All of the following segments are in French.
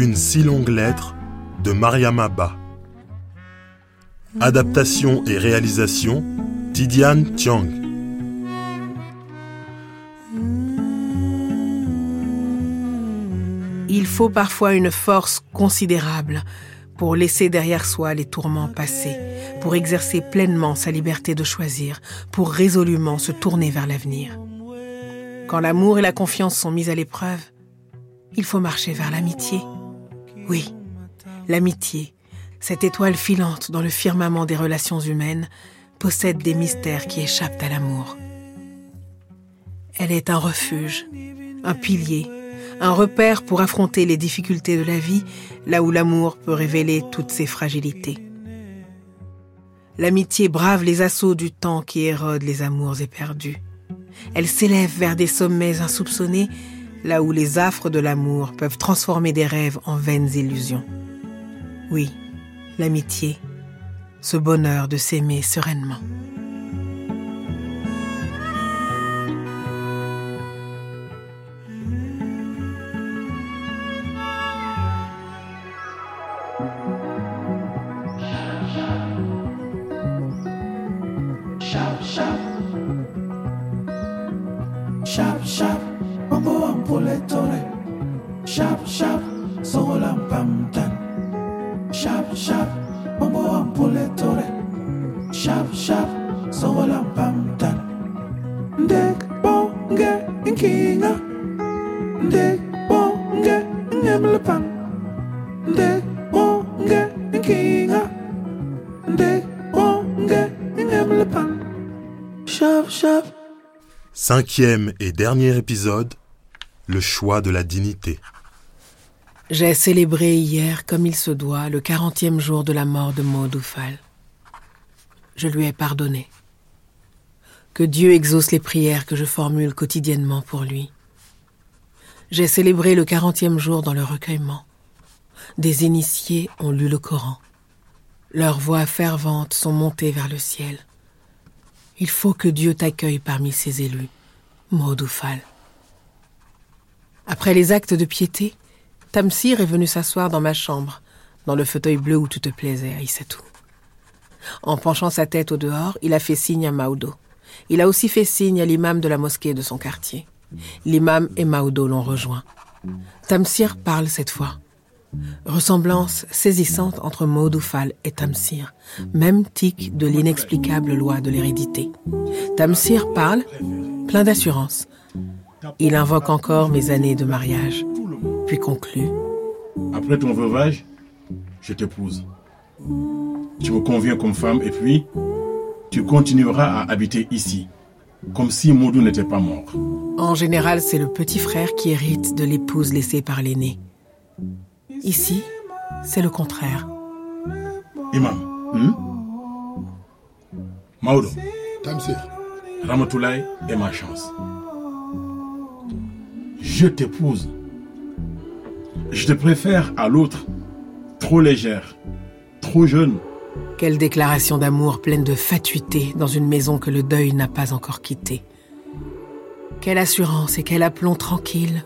Une si longue lettre de Mariama Ba. Adaptation et réalisation Tidiane Tiang. Il faut parfois une force considérable pour laisser derrière soi les tourments passés, pour exercer pleinement sa liberté de choisir, pour résolument se tourner vers l'avenir. Quand l'amour et la confiance sont mis à l'épreuve, il faut marcher vers l'amitié. Oui, l'amitié, cette étoile filante dans le firmament des relations humaines, possède des mystères qui échappent à l'amour. Elle est un refuge, un pilier, un repère pour affronter les difficultés de la vie, là où l'amour peut révéler toutes ses fragilités. L'amitié brave les assauts du temps qui érode les amours éperdus. Elle s'élève vers des sommets insoupçonnés, là où les affres de l'amour peuvent transformer des rêves en vaines illusions. Oui, l'amitié, ce bonheur de s'aimer sereinement. Inkinga. Cinquième et dernier épisode, le choix de la dignité. J'ai célébré hier, comme il se doit, le quarantième jour de la mort de Maud Oufal. Je lui ai pardonné. Que Dieu exauce les prières que je formule quotidiennement pour lui. J'ai célébré le quarantième jour dans le recueillement. Des initiés ont lu le Coran. Leurs voix ferventes sont montées vers le ciel. Il faut que Dieu t'accueille parmi ses élus, Maud Oufal. Après les actes de piété, Tamsir est venu s'asseoir dans ma chambre, dans le fauteuil bleu où tu te plaisais, Aïssatou. En penchant sa tête au dehors, il a fait signe à Maoudo. Il a aussi fait signe à l'imam de la mosquée de son quartier. L'imam et Maoudo l'ont rejoint. Tamsir parle cette fois. Ressemblance saisissante entre Maud Oufal et Tamsir, même tic de l'inexplicable loi de l'hérédité. Tamsir parle, plein d'assurance. Il invoque encore mes années de mariage, puis conclut. Après ton veuvage, je t'épouse. Tu me conviens comme femme et puis tu continueras à habiter ici, comme si Maudou n'était pas mort. En général, c'est le petit frère qui hérite de l'épouse laissée par l'aîné. Ici, c'est le contraire. Imam, hmm? Maodo, Tamsir, Ramatoulaye est ma chance. Je t'épouse. Je te préfère à l'autre, trop légère, trop jeune. Quelle déclaration d'amour pleine de fatuité dans une maison que le deuil n'a pas encore quittée. Quelle assurance et quel aplomb tranquille.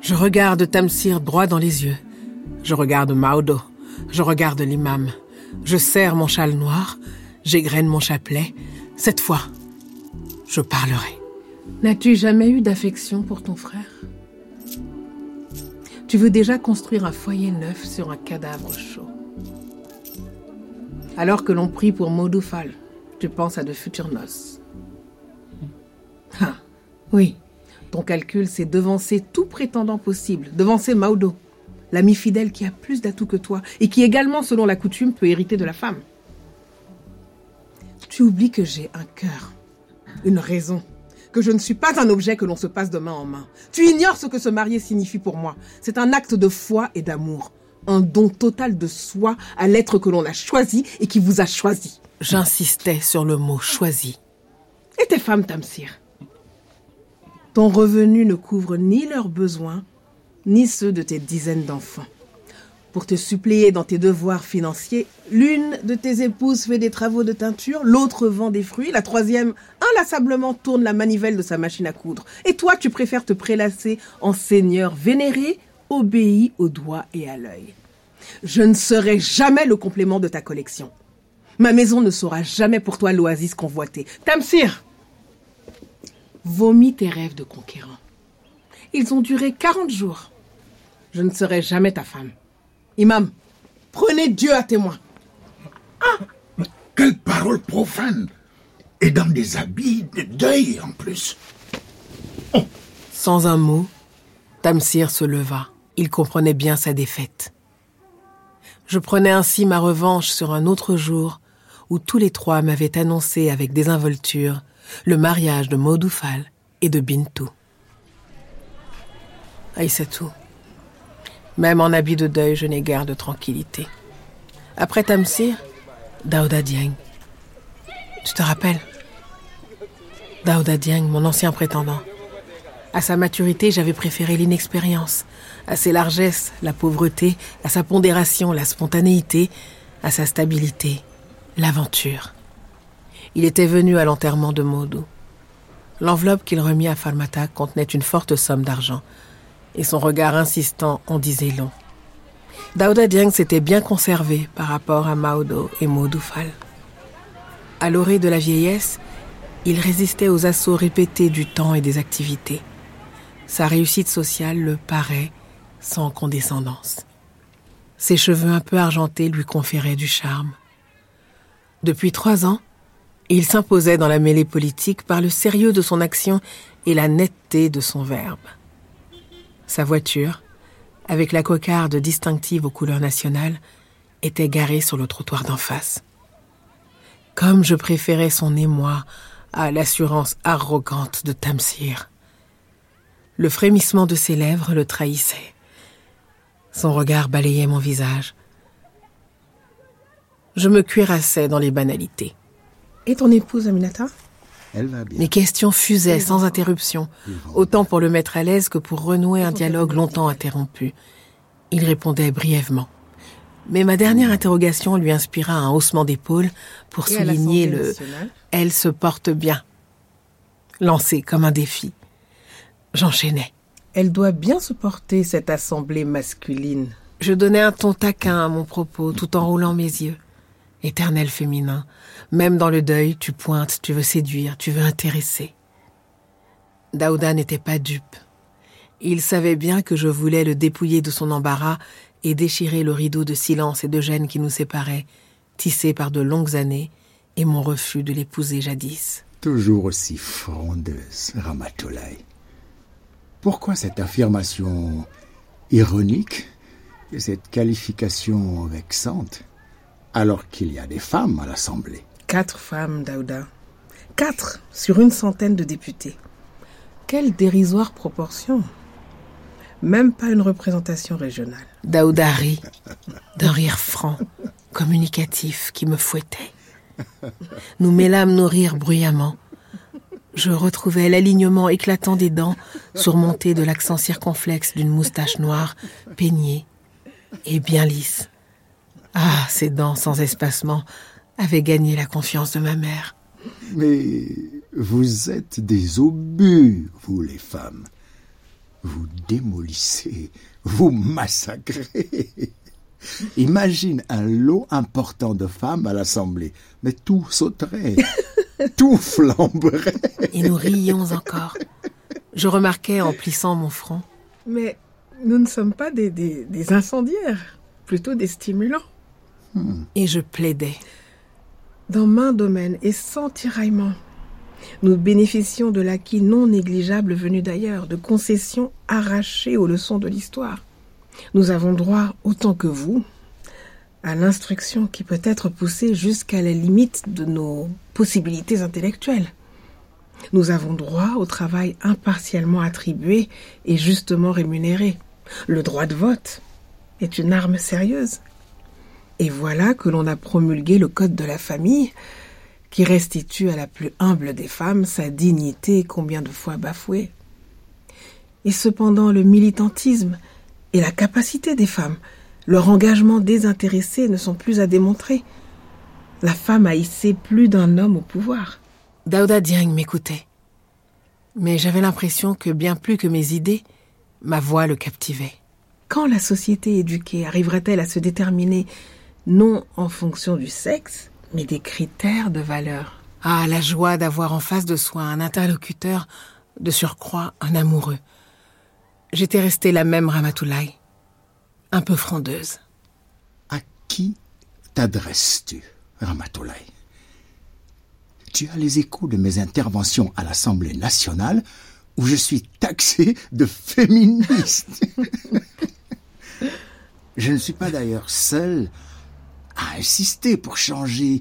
Je regarde Tamsir droit dans les yeux. Je regarde Maodo. Je regarde l'imam. Je serre mon châle noir. J'égrène mon chapelet. Cette fois, je parlerai. N'as-tu jamais eu d'affection pour ton frère? Tu veux déjà construire un foyer neuf sur un cadavre chaud. Alors que l'on prie pour Maudoufal, tu penses à de futures noces. Ah, oui, ton calcul, c'est devancer tout prétendant possible, devancer Maudo, l'ami fidèle qui a plus d'atouts que toi et qui également, selon la coutume, peut hériter de la femme. Tu oublies que j'ai un cœur, une raison, que je ne suis pas un objet que l'on se passe de main en main. Tu ignores ce que se marier signifie pour moi. C'est un acte de foi et d'amour, un don total de soi à l'être que l'on a choisi et qui vous a choisi. J'insistais sur le mot choisi. Et tes femmes, Tamsir? Ton revenu ne couvre ni leurs besoins, ni ceux de tes dizaines d'enfants. Pour te suppléer dans tes devoirs financiers, l'une de tes épouses fait des travaux de teinture, l'autre vend des fruits, la troisième inlassablement tourne la manivelle de sa machine à coudre. Et toi, tu préfères te prélasser en seigneur vénéré obéis au doigt et à l'œil. Je ne serai jamais le complément de ta collection. Ma maison ne sera jamais pour toi l'oasis convoitée. Tamsir Vomis tes rêves de conquérant. Ils ont duré 40 jours. Je ne serai jamais ta femme. Imam, prenez Dieu à témoin. Quelle parole profane Et dans des habits de deuil en plus. Sans un mot, Tamsir se leva. Il comprenait bien sa défaite. Je prenais ainsi ma revanche sur un autre jour où tous les trois m'avaient annoncé avec désinvolture le mariage de Maudoufal et de Bintou. Aïssatou, même en habit de deuil, je n'ai guère de tranquillité. Après Tamsir, Daouda Dieng. Tu te rappelles? Daouda Dieng, mon ancien prétendant. À sa maturité, j'avais préféré l'inexpérience. À ses largesses, la pauvreté. À sa pondération, la spontanéité. À sa stabilité, l'aventure. Il était venu à l'enterrement de Maudou. L'enveloppe qu'il remit à Farmata contenait une forte somme d'argent, et son regard insistant en disait long. Daouda Dieng s'était bien conservé par rapport à Maudo et Maudoufal. À l'orée de la vieillesse, il résistait aux assauts répétés du temps et des activités. Sa réussite sociale le paraît sans condescendance. Ses cheveux un peu argentés lui conféraient du charme. Depuis trois ans, il s'imposait dans la mêlée politique par le sérieux de son action et la netteté de son verbe. Sa voiture, avec la cocarde distinctive aux couleurs nationales, était garée sur le trottoir d'en face. Comme je préférais son émoi à l'assurance arrogante de Tamsir. Le frémissement de ses lèvres le trahissait. Son regard balayait mon visage. Je me cuirassais dans les banalités. Et ton épouse, Aminata? Elle va bien. Les questions fusaient sans interruption, autant pour le mettre à l'aise que pour renouer un dialogue longtemps interrompu. Il répondait brièvement. Mais ma dernière interrogation lui inspira un haussement d'épaule pour Et souligner le nationale Elle se porte bien, lancé comme un défi. J'enchaînais. Elle doit bien se porter, cette assemblée masculine. Je donnais un ton taquin à mon propos tout en roulant mes yeux. Éternel féminin, même dans le deuil, tu pointes, tu veux séduire, tu veux intéresser. Daouda n'était pas dupe. Il savait bien que je voulais le dépouiller de son embarras et déchirer le rideau de silence et de gêne qui nous séparait, tissé par de longues années, et mon refus de l'épouser jadis. Toujours aussi frondeuse, Ramatolai. Pourquoi cette affirmation ironique et cette qualification vexante alors qu'il y a des femmes à l'Assemblée? Quatre femmes, Daouda. Quatre sur une centaine de députés. Quelle dérisoire proportion. Même pas une représentation régionale. Daouda rit, d'un rire franc, communicatif, qui me fouettait. Nous mêlâmes nos rires bruyamment. Je retrouvais l'alignement éclatant des dents, surmonté de l'accent circonflexe d'une moustache noire, peignée et bien lisse. Ah, ces dents sans espacement avaient gagné la confiance de ma mère. Mais vous êtes des obus, vous les femmes. Vous démolissez, vous massacrez. Imagine un lot important de femmes à l'Assemblée, mais tout sauterait, tout flamberait. Et nous rions encore. Je remarquais en plissant mon front. Mais nous ne sommes pas des, des, des incendiaires, plutôt des stimulants. Et je plaidais. Dans main domaine et sans tiraillement, nous bénéficions de l'acquis non négligeable venu d'ailleurs, de concessions arrachées aux leçons de l'histoire. Nous avons droit, autant que vous, à l'instruction qui peut être poussée jusqu'à la limite de nos possibilités intellectuelles. Nous avons droit au travail impartialement attribué et justement rémunéré. Le droit de vote est une arme sérieuse. Et voilà que l'on a promulgué le Code de la famille, qui restitue à la plus humble des femmes sa dignité combien de fois bafouée. Et cependant le militantisme et la capacité des femmes, leur engagement désintéressé ne sont plus à démontrer. La femme a hissé plus d'un homme au pouvoir. Daouda Dieng m'écoutait. Mais j'avais l'impression que bien plus que mes idées, ma voix le captivait. Quand la société éduquée arriverait-elle à se déterminer non en fonction du sexe, mais des critères de valeur? Ah, la joie d'avoir en face de soi un interlocuteur, de surcroît un amoureux. J'étais restée la même Ramatoulaye, un peu frondeuse. À qui t'adresses-tu, Ramatoulaye? Tu as les échos de mes interventions à l'Assemblée nationale où je suis taxé de féministe. je ne suis pas d'ailleurs seul à insister pour changer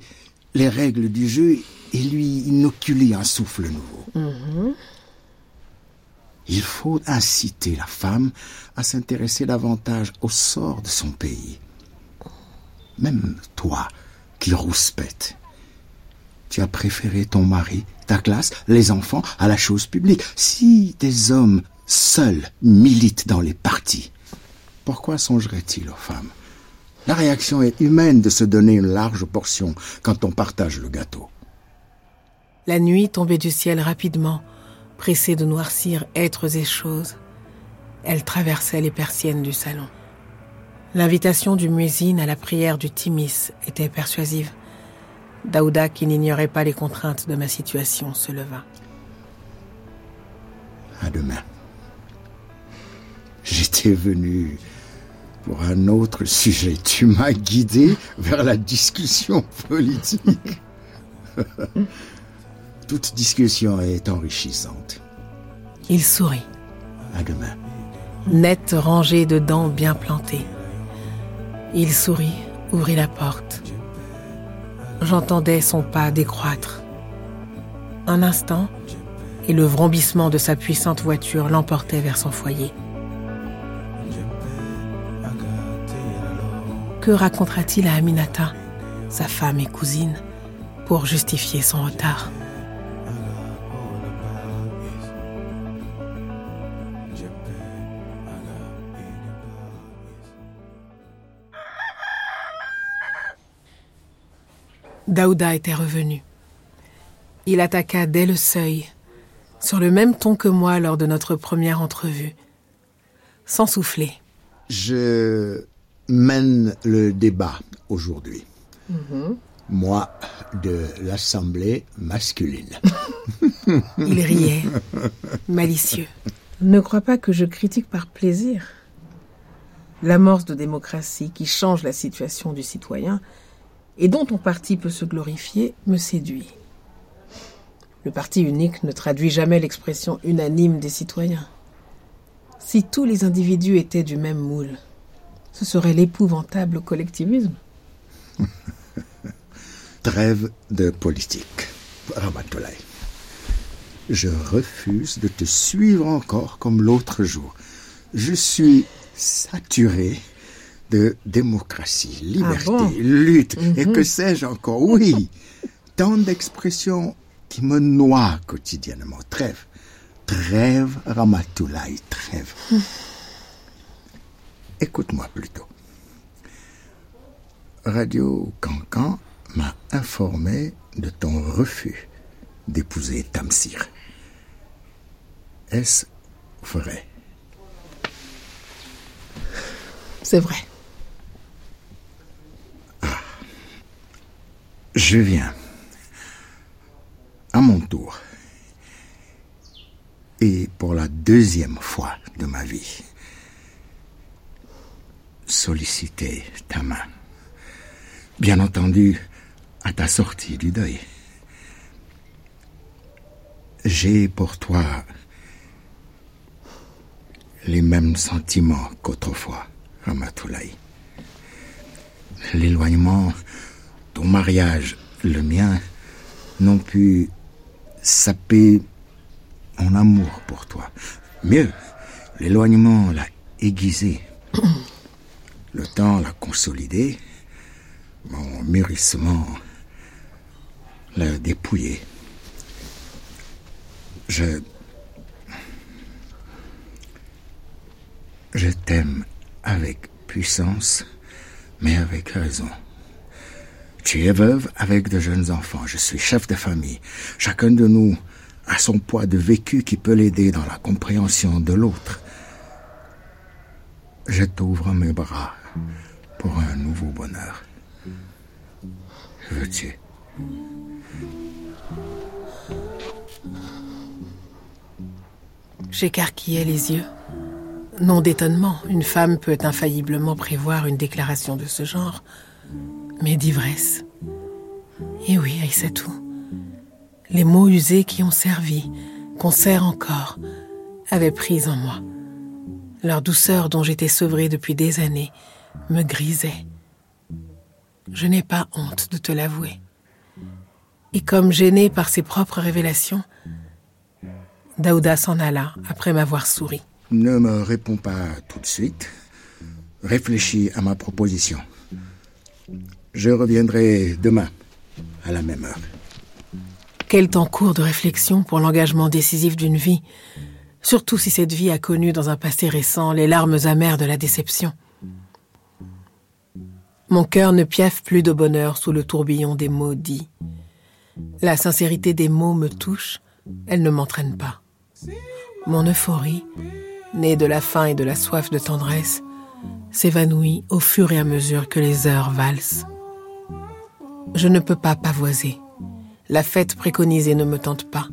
les règles du jeu et lui inoculer un souffle nouveau. Il faut inciter la femme à s'intéresser davantage au sort de son pays. Même toi, qui rouspète, tu as préféré ton mari, ta classe, les enfants à la chose publique. Si des hommes seuls militent dans les partis, pourquoi songerait-il aux femmes? La réaction est humaine de se donner une large portion quand on partage le gâteau. La nuit tombait du ciel rapidement, pressée de noircir êtres et choses. Elle traversait les persiennes du salon. L'invitation du muezzin à la prière du Timis était persuasive. Daouda, qui n'ignorait pas les contraintes de ma situation, se leva. À demain. J'étais venu pour un autre sujet. Tu m'as guidé vers la discussion politique. Toute discussion est enrichissante. Il sourit, À demain. nette rangée de dents bien plantées. Il sourit, ouvrit la porte. J'entendais son pas décroître. Un instant, et le vrombissement de sa puissante voiture l'emportait vers son foyer. Que racontera-t-il à Aminata, sa femme et cousine, pour justifier son retard? Daouda était revenu. Il attaqua dès le seuil, sur le même ton que moi lors de notre première entrevue, sans souffler. Je mène le débat aujourd'hui. Moi, de l'Assemblée masculine. Il riait, malicieux. Ne crois pas que je critique par plaisir. L'amorce de démocratie qui change la situation du citoyen et dont ton parti peut se glorifier me séduit. Le parti unique ne traduit jamais l'expression unanime des citoyens. Si tous les individus étaient du même moule, ce serait l'épouvantable collectivisme. Trêve de politique. Ramatoulaye. Je refuse de te suivre encore comme l'autre jour. Je suis saturé de démocratie, liberté, bon lutte et que sais-je encore? Oui, tant d'expressions qui me noient quotidiennement. Trêve. Trêve, Ramatoulaye, trêve. Écoute-moi plutôt. Radio Cancan m'a informé de ton refus d'épouser Tamsir. Est-ce vrai? C'est vrai. Je viens, à mon tour, et pour la deuxième fois de ma vie, solliciter ta main. Bien entendu, à ta sortie du deuil. J'ai pour toi les mêmes sentiments qu'autrefois, Ramatoulaye. L'éloignement, ton mariage, le mien, n'ont pu saper mon amour pour toi. Mieux, l'éloignement l'a aiguisé. Le temps l'a consolidé. Mon mûrissement l'a dépouillé. Je. Je t'aime avec puissance, mais avec raison. Tu es veuve avec de jeunes enfants. Je suis chef de famille. Chacun de nous a son poids de vécu qui peut l'aider dans la compréhension de l'autre. je t'ouvre mes bras pour un nouveau bonheur. Veux-tu? J'écarquillais les yeux. Non d'étonnement, une femme peut infailliblement prévoir une déclaration de ce genre, mais d'ivresse. Et oui, tout. les mots usés qui ont servi, qu'on sert encore, avaient pris en moi. Leur douceur dont j'étais sevré depuis des années me grisait. Je n'ai pas honte de te l'avouer. Et comme gêné par ses propres révélations, Daouda s'en alla après m'avoir souri. Ne me réponds pas tout de suite. Réfléchis à ma proposition. Je reviendrai demain, à la même heure. Quel temps court de réflexion pour l'engagement décisif d'une vie, surtout si cette vie a connu dans un passé récent les larmes amères de la déception. Mon cœur ne piaffe plus de bonheur sous le tourbillon des mots dits. La sincérité des mots me touche, elle ne m'entraîne pas. Mon euphorie, née de la faim et de la soif de tendresse, s'évanouit au fur et à mesure que les heures valsent. Je ne peux pas pavoiser. La fête préconisée ne me tente pas.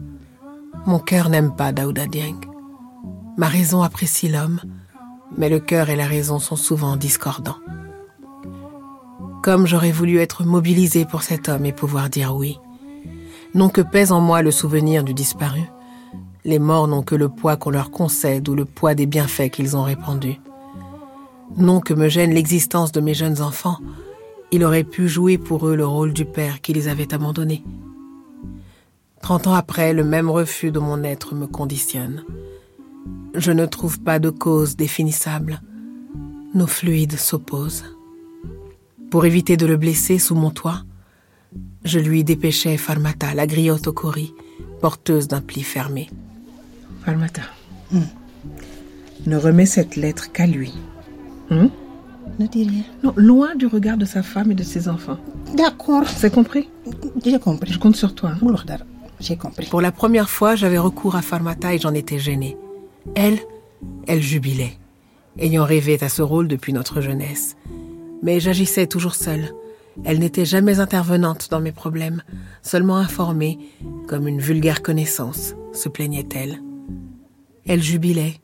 Mon cœur n'aime pas Daouda Dieng. Ma raison apprécie l'homme, mais le cœur et la raison sont souvent discordants. Comme j'aurais voulu être mobilisé pour cet homme et pouvoir dire oui. Non que pèse en moi le souvenir du disparu. Les morts n'ont que le poids qu'on leur concède ou le poids des bienfaits qu'ils ont répandus. Non que me gêne l'existence de mes jeunes enfants. Il aurait pu jouer pour eux le rôle du père qui les avait abandonnés. Trente ans après, le même refus de mon être me conditionne. Je ne trouve pas de cause définissable. Nos fluides s'opposent. Pour éviter de le blesser sous mon toit, je lui dépêchais Farmata, la griotte au cori, porteuse d'un pli fermé. Farmata, hmm. ne remets cette lettre qu'à lui. Hmm? Ne dis rien. Non, loin du regard de sa femme et de ses enfants. D'accord. C'est compris? J'ai compris. Je compte sur toi. J'ai compris. Pour la première fois, j'avais recours à Farmata et j'en étais gênée. Elle, elle jubilait, ayant rêvé à ce rôle depuis notre jeunesse. Mais j'agissais toujours seule. Elle n'était jamais intervenante dans mes problèmes, seulement informée, comme une vulgaire connaissance, se plaignait-elle. Elle jubilait,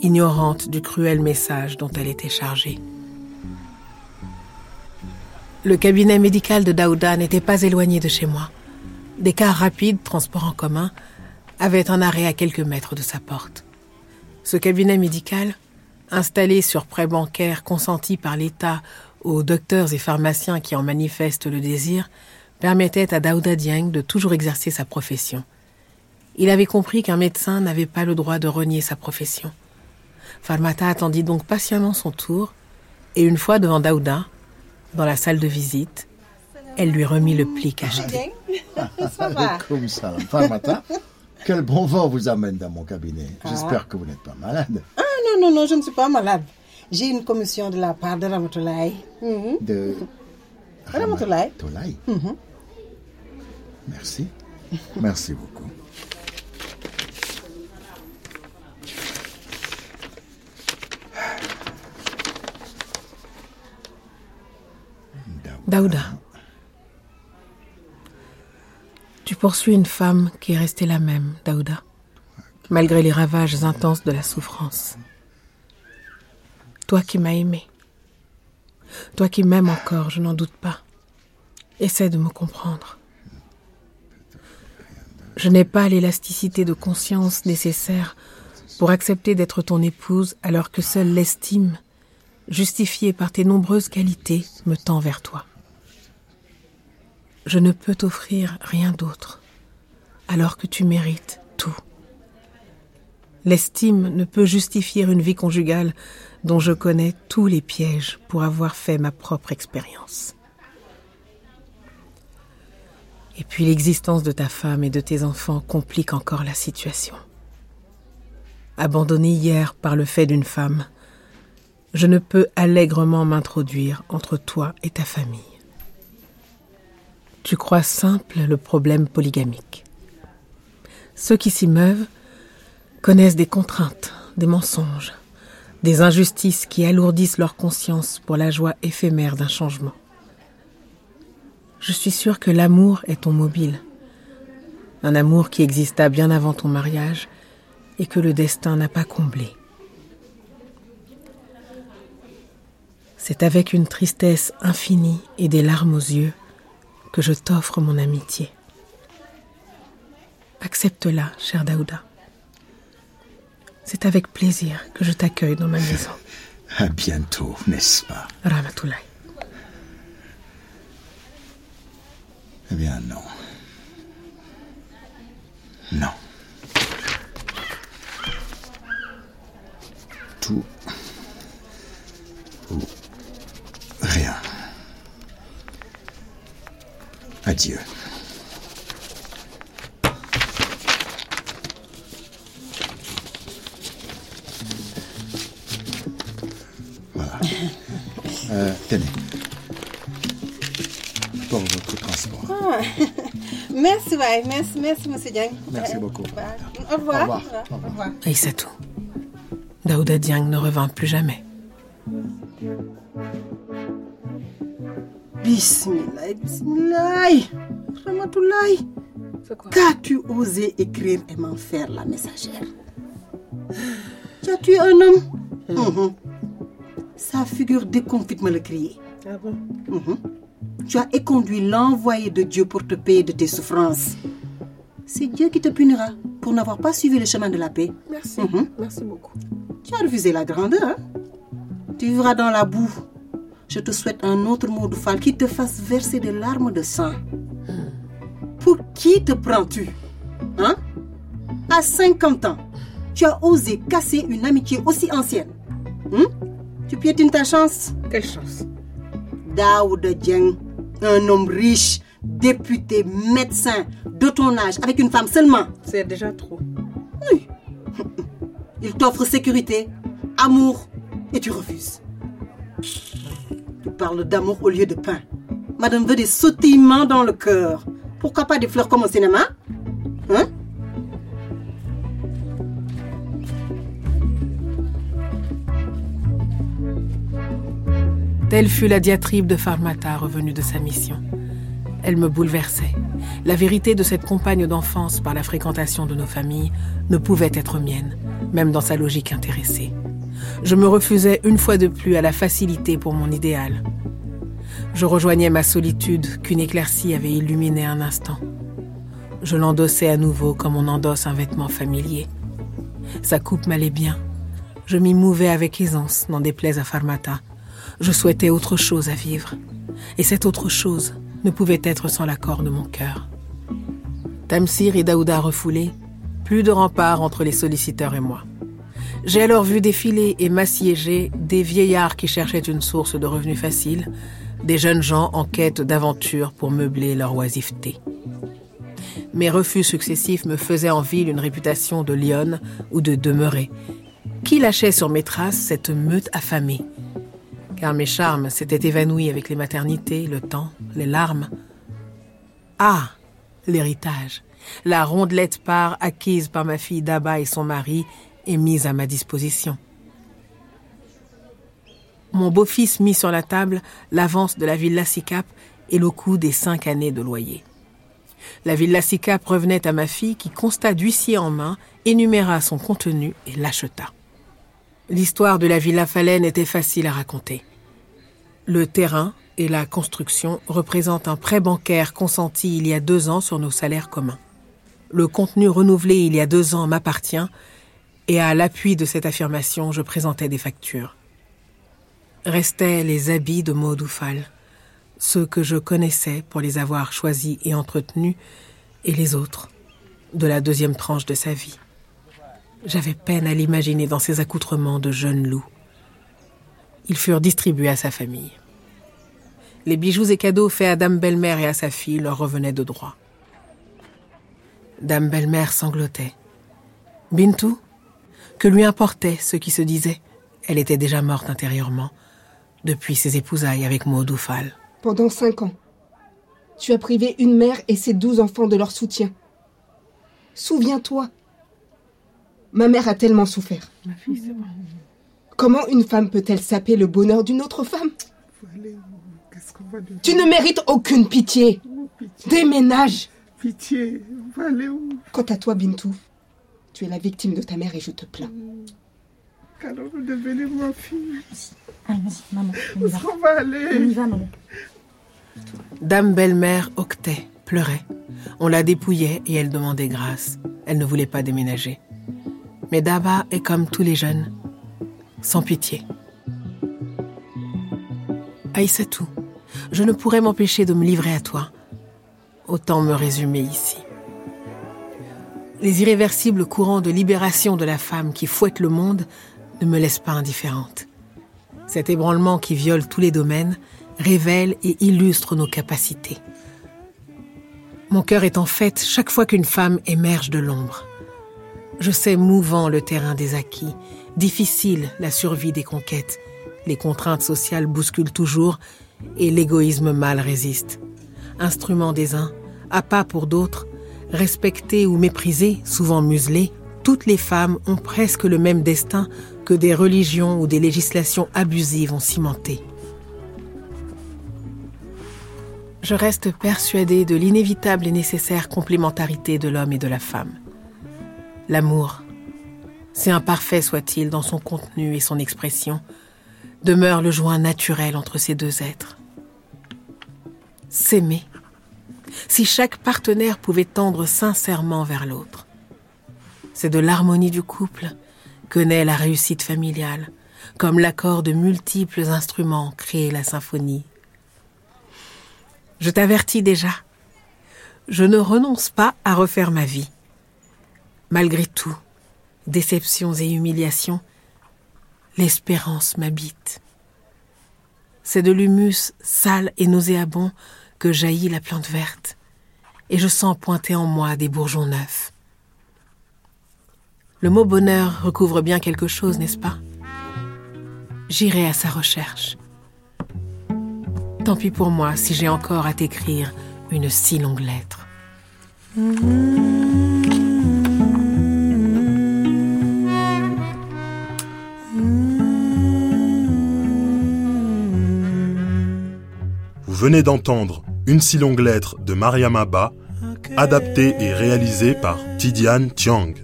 ignorante du cruel message dont elle était chargée. Le cabinet médical de Daouda n'était pas éloigné de chez moi. Des cars rapides, transports en commun, avaient un arrêt à quelques mètres de sa porte. Ce cabinet médical, installé sur prêt bancaire consenti par l'État aux docteurs et pharmaciens qui en manifestent le désir, permettait à Daouda Dieng de toujours exercer sa profession. Il avait compris qu'un médecin n'avait pas le droit de renier sa profession. Farmata attendit donc patiemment son tour, et une fois devant Daouda, dans la salle de visite, elle lui remit le pli cacheté. Comme ça, Farmata, quel bon vent vous amène dans mon cabinet. J'espère que vous n'êtes pas malade. Ah non, non, non, je ne suis pas malade. J'ai une commission de la part de Ramatoulaye. Mhm. De Ramatoulaye. Mhm. Merci. Merci beaucoup. Daouda. Tu poursuis une femme qui est restée la même, Daouda, malgré les ravages intenses de la souffrance. Toi qui m'as aimé. Toi qui m'aimes encore, je n'en doute pas. Essaie de me comprendre. Je n'ai pas l'élasticité de conscience nécessaire pour accepter d'être ton épouse alors que seule l'estime, justifiée par tes nombreuses qualités, me tend vers toi. Je ne peux t'offrir rien d'autre, alors que tu mérites tout. L'estime ne peut justifier une vie conjugale dont je connais tous les pièges pour avoir fait ma propre expérience. Et puis l'existence de ta femme et de tes enfants complique encore la situation. Abandonné hier par le fait d'une femme, je ne peux allègrement m'introduire entre toi et ta famille. Tu crois simple le problème polygamique. Ceux qui s'y meuvent connaissent des contraintes, des mensonges, des injustices qui alourdissent leur conscience pour la joie éphémère d'un changement. Je suis sûre que l'amour est ton mobile, un amour qui exista bien avant ton mariage et que le destin n'a pas comblé. C'est avec une tristesse infinie et des larmes aux yeux que je t'offre mon amitié. Accepte-la, cher Daouda. C'est avec plaisir que je t'accueille dans ma maison. À bientôt, n'est-ce pas? Ramatoulaye. Eh bien, non. Non. Tout ou rien. Adieu. Voilà. Euh, tenez. Pour votre transport. Ah, merci, ouais. Merci, merci, monsieur Dieng. Merci beaucoup. Au revoir. Au revoir. Au revoir. Aïssatou. Daouda Dieng ne revint plus jamais. Bismillah, bismillah. Ramatoulaye. Qu'as-tu osé écrire et m'en faire la messagère? Tu as tué un homme? Mhm. Sa figure déconfite me le crier. Ah bon? Mhm. Tu as éconduit l'envoyé de Dieu pour te payer de tes souffrances. C'est Dieu qui te punira pour n'avoir pas suivi le chemin de la paix. Merci. Mhm. Merci beaucoup. Tu as refusé la grandeur. hein? Tu vivras dans la boue. Je te souhaite un autre mot de fall qui te fasse verser des larmes de sang. Pour qui te prends-tu Hein? À 50 ans, tu as osé casser une amitié aussi ancienne. Hein? Tu piétines ta chance? Quelle chance? Daouda Dieng, un homme riche, député, médecin, de ton âge, avec une femme seulement. C'est déjà trop. Oui. Il t'offre sécurité, amour, et tu refuses. Tu parles d'amour au lieu de pain. Madame veut des sautillements dans le cœur. Pourquoi pas des fleurs comme au cinéma? Hein? Telle fut la diatribe de Farmata revenue de sa mission. Elle me bouleversait. La vérité de cette compagne d'enfance par la fréquentation de nos familles ne pouvait être mienne, même dans sa logique intéressée. Je me refusais une fois de plus à la facilité pour mon idéal. Je rejoignais ma solitude qu'une éclaircie avait illuminée un instant. Je l'endossais à nouveau comme on endosse un vêtement familier. Sa coupe m'allait bien. Je m'y mouvais avec aisance, n'en déplaise à Farmata. Je souhaitais autre chose à vivre. Et cette autre chose ne pouvait être sans l'accord de mon cœur. Tamsir et Daouda refoulés, plus de rempart entre les solliciteurs et moi. J'ai alors vu défiler et m'assiéger des vieillards qui cherchaient une source de revenus faciles, des jeunes gens en quête d'aventure pour meubler leur oisiveté. Mes refus successifs me faisaient en ville une réputation de lionne ou de demeurée. Qui lâchait sur mes traces cette meute affamée? Car mes charmes s'étaient évanouis avec les maternités, le temps, les larmes. Ah L'héritage. La rondelette part acquise par ma fille Daba et son mari est mise à ma disposition. Mon beau-fils mit sur la table l'avance de la villa Sicap et le coût des cinq années de loyer. La villa Sicap revenait à ma fille qui, constat d'huissier en main, énuméra son contenu et l'acheta. L'histoire de la villa Falaine était facile à raconter. Le terrain et la construction représentent un prêt bancaire consenti il y a deux ans sur nos salaires communs. Le contenu renouvelé il y a deux ans m'appartient et à l'appui de cette affirmation, je présentais des factures. Restaient les habits de Maud Oufal, ceux que je connaissais pour les avoir choisis et entretenus, et les autres, de la deuxième tranche de sa vie. J'avais peine à l'imaginer dans ses accoutrements de jeune loup. Ils furent distribués à sa famille. Les bijoux et cadeaux faits à Dame Belle-Mère et à sa fille leur revenaient de droit. Dame Belle-Mère sanglotait. Bintou Que lui importait ce qui se disait Elle était déjà morte intérieurement, depuis ses épousailles avec Maud Oufal. Pendant cinq ans, tu as privé une mère et ses douze enfants de leur soutien. Souviens-toi. Ma mère a tellement souffert. Ma fille, c'est bon. Comment une femme peut-elle saper le bonheur d'une autre femme? Tu ne mérites aucune pitié. Déménage. Pitié, on va aller où? Quant à toi, Bintou, tu es la victime de ta mère et je te plains. Qu'allons-nous devenir, ma fille Allez, vas-y, maman, on y va. va aller On y va, maman. Dame belle-mère octait, pleurait. On la dépouillait et elle demandait grâce. Elle ne voulait pas déménager. Mais Daba est comme tous les jeunes, sans pitié. Aïssatou, je ne pourrais m'empêcher de me livrer à toi. Autant me résumer ici. Les irréversibles courants de libération de la femme qui fouettent le monde ne me laissent pas indifférente. Cet ébranlement qui viole tous les domaines révèle et illustre nos capacités. Mon cœur est en fête chaque fois qu'une femme émerge de l'ombre. Je sais mouvant le terrain des acquis, difficile la survie des conquêtes. Les contraintes sociales bousculent toujours et l'égoïsme mal résiste. Instrument des uns, appât pour d'autres, respectées ou méprisées, souvent muselées, toutes les femmes ont presque le même destin que des religions ou des législations abusives ont cimenté. Je reste persuadée de l'inévitable et nécessaire complémentarité de l'homme et de la femme. L'amour, si imparfait soit-il dans son contenu et son expression, demeure le joint naturel entre ces deux êtres. S'aimer, si chaque partenaire pouvait tendre sincèrement vers l'autre. C'est de l'harmonie du couple que naît la réussite familiale, comme l'accord de multiples instruments crée la symphonie. Je t'avertis déjà, je ne renonce pas à refaire ma vie. Malgré tout, déceptions et humiliations, l'espérance m'habite. C'est de l'humus sale et nauséabond que jaillit la plante verte, et je sens pointer en moi des bourgeons neufs. Le mot bonheur recouvre bien quelque chose, n'est-ce pas? J'irai à sa recherche. Tant pis pour moi si j'ai encore à t'écrire une si longue lettre. Vous venez d'entendre Une si longue lettre de Mariam Abba, adaptée et réalisée par Tidiane Tiang.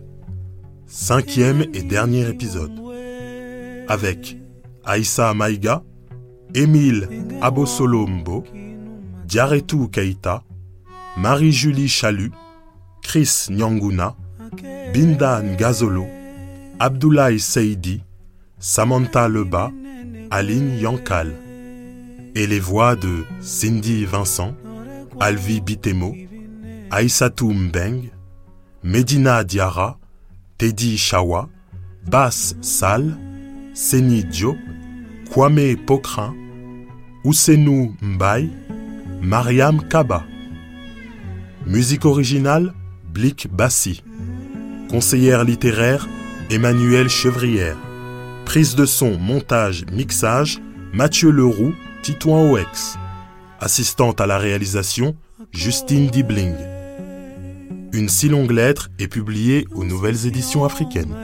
Cinquième et dernier épisode. Avec Aïssa Maïga, Émile Abosolombo, Diaretou Keita, Marie-Julie Chalut, Chris Nyanguna, Binda Ngazolo, Abdoulaye Seidi, Samantha Leba, Aline Yankal. Et les voix de Cindy Vincent, Alvi Bitemo, Aïssatou Mbeng, Medina Diara, Teddy Chawa, Bass Sal, Seni Diop, Kwame Pokrin, Ousenou Mbaye, Mariam Kaba. Musique originale, Blick Bassi. Conseillère littéraire, Emmanuel Chevrière. Prise de son, montage, mixage, Mathieu Leroux, Titouan OX. Assistante à la réalisation, Justine Dibling. Une si longue lettre est publiée aux Nouvelles Éditions africaines.